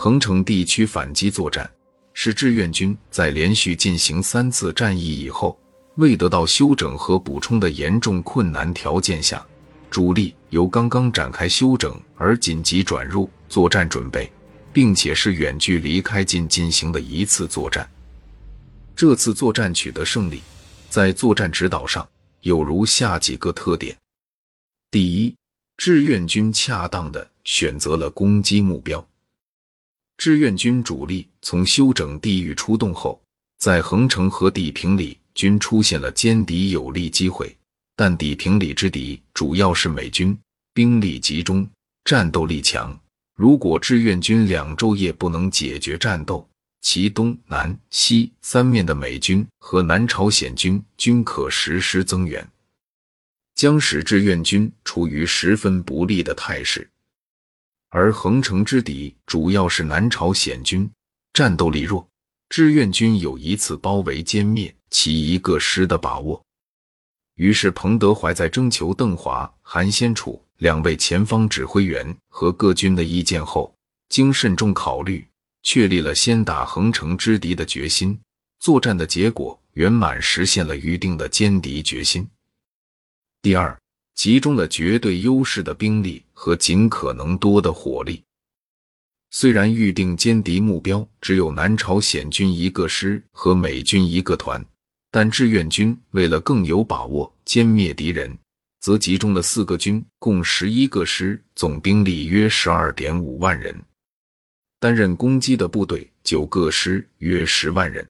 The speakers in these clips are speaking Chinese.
横城地区反击作战是志愿军在连续进行三次战役以后，未得到休整和补充的严重困难条件下，主力由刚刚展开休整而紧急转入作战准备，并且是远距离开进进行的一次作战。这次作战取得胜利，在作战指导上有如下几个特点：第一，志愿军恰当的选择了攻击目标。志愿军主力从休整地域出动后，在横城和地平里均出现了歼敌有利机会，但底平里之敌主要是美军，兵力集中，战斗力强。如果志愿军两昼夜不能解决战斗，其东南西三面的美军和南朝鲜军均可实施增援，将使志愿军处于十分不利的态势。而横城之敌主要是南朝鲜军，战斗力弱，志愿军有一次包围歼灭其一个师的把握。于是，彭德怀在征求邓华、韩先楚两位前方指挥员和各军的意见后，经慎重考虑。确立了先打横城之敌的决心，作战的结果圆满实现了预定的歼敌决心。第二，集中了绝对优势的兵力和尽可能多的火力。虽然预定歼敌目标只有南朝鲜军一个师和美军一个团，但志愿军为了更有把握歼灭敌人，则集中了四个军，共十一个师，总兵力约十二点五万人。担任攻击的部队九个师，约十万人；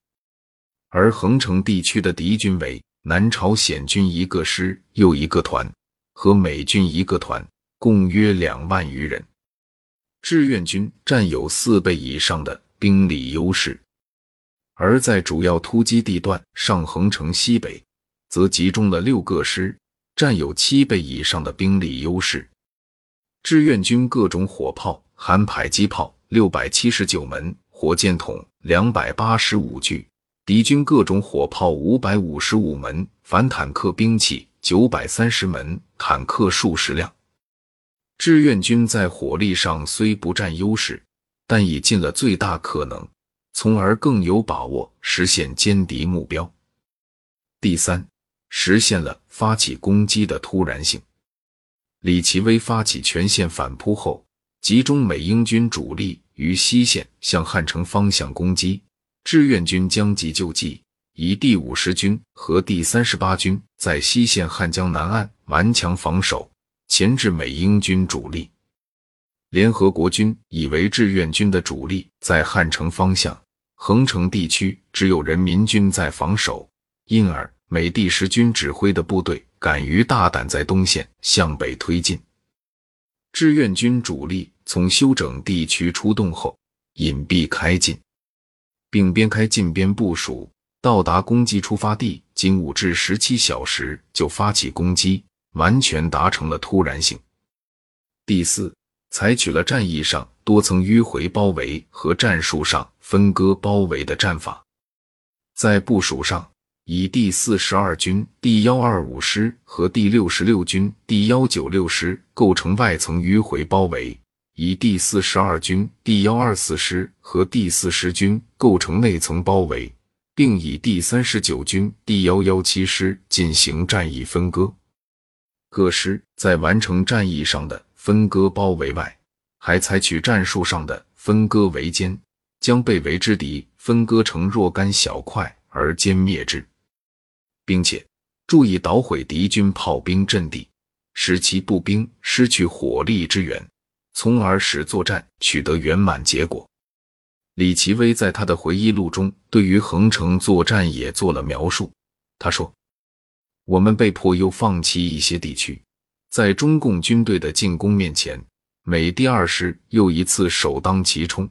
而横城地区的敌军为南朝鲜军一个师又一个团，和美军一个团，共约两万余人。志愿军占有四倍以上的兵力优势，而在主要突击地段上横城西北，则集中了六个师，占有七倍以上的兵力优势。志愿军各种火炮含迫击炮。六百七十九门火箭筒，两百八十五具；敌军各种火炮五百五十五门，反坦克兵器九百三十门，坦克数十辆。志愿军在火力上虽不占优势，但已尽了最大可能，从而更有把握实现歼敌目标。第三，实现了发起攻击的突然性。李奇微发起全线反扑后。集中美英军主力于西线向汉城方向攻击，志愿军将计就计，以第五十军和第三十八军在西线汉江南岸顽强防守，钳制美英军主力。联合国军以为志愿军的主力在汉城方向，横城地区只有人民军在防守，因而美第十军指挥的部队敢于大胆在东线向北推进。志愿军主力从休整地区出动后，隐蔽开进，并边开进边部署，到达攻击出发地仅五至十七小时就发起攻击，完全达成了突然性。第四，采取了战役上多层迂回包围和战术上分割包围的战法，在部署上。以第四十二军第幺二五师和第六十六军第幺九六师构成外层迂回包围，以第四十二军第幺二四师和第四十军构成内层包围，并以第三十九军第幺幺七师进行战役分割。各师在完成战役上的分割包围外，还采取战术上的分割围歼，将被围之敌分割成若干小块而歼灭之。并且注意捣毁敌军炮兵阵地，使其步兵失去火力支援，从而使作战取得圆满结果。李奇微在他的回忆录中对于横城作战也做了描述。他说：“我们被迫又放弃一些地区，在中共军队的进攻面前，美第二师又一次首当其冲，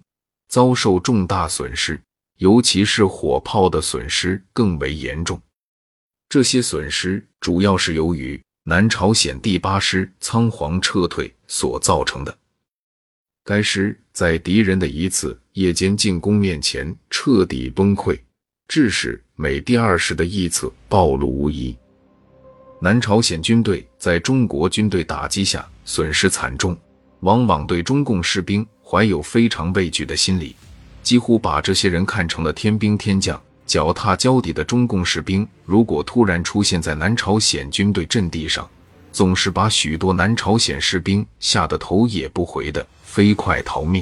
遭受重大损失，尤其是火炮的损失更为严重。”这些损失主要是由于南朝鲜第八师仓皇撤退所造成的。该师在敌人的一次夜间进攻面前彻底崩溃，致使美第二师的臆测暴露无遗。南朝鲜军队在中国军队打击下损失惨重，往往对中共士兵怀有非常畏惧的心理，几乎把这些人看成了天兵天将。脚踏脚底的中共士兵，如果突然出现在南朝鲜军队阵地上，总是把许多南朝鲜士兵吓得头也不回的飞快逃命。